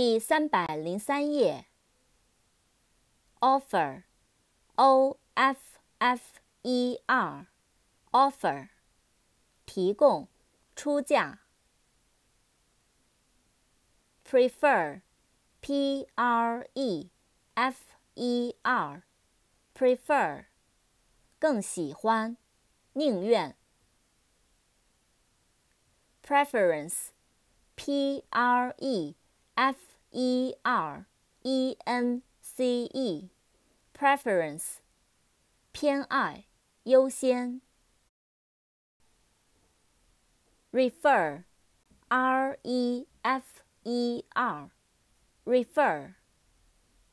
第三百零三页。offer，o f f e r，offer，提供，出价。prefer，p r e f e r，prefer，更喜欢，宁愿。preference，p r e f e r e n c e，preference，偏爱，优先。refer，r e f e r，refer，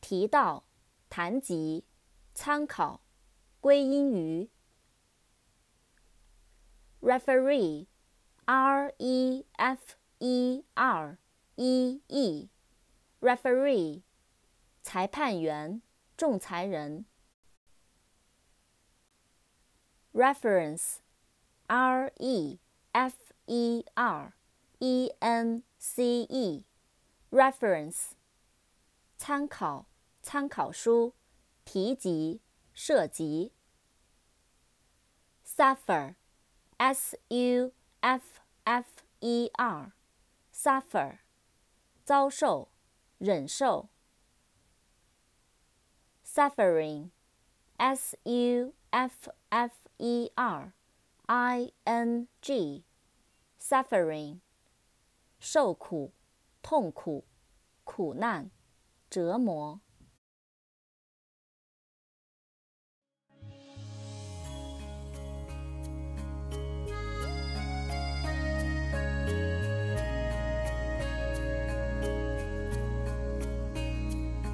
提到，谈及，参考，归因于。referee。R E F E R E Referee，裁判员、仲裁人。reference，R E F E R E N C E，reference，参考、参考书、提及、涉及。suffer，S U。f f e r，suffer，遭受，忍受。suffering，s u f f e r i n g，suffering，受苦，痛苦，苦难，折磨。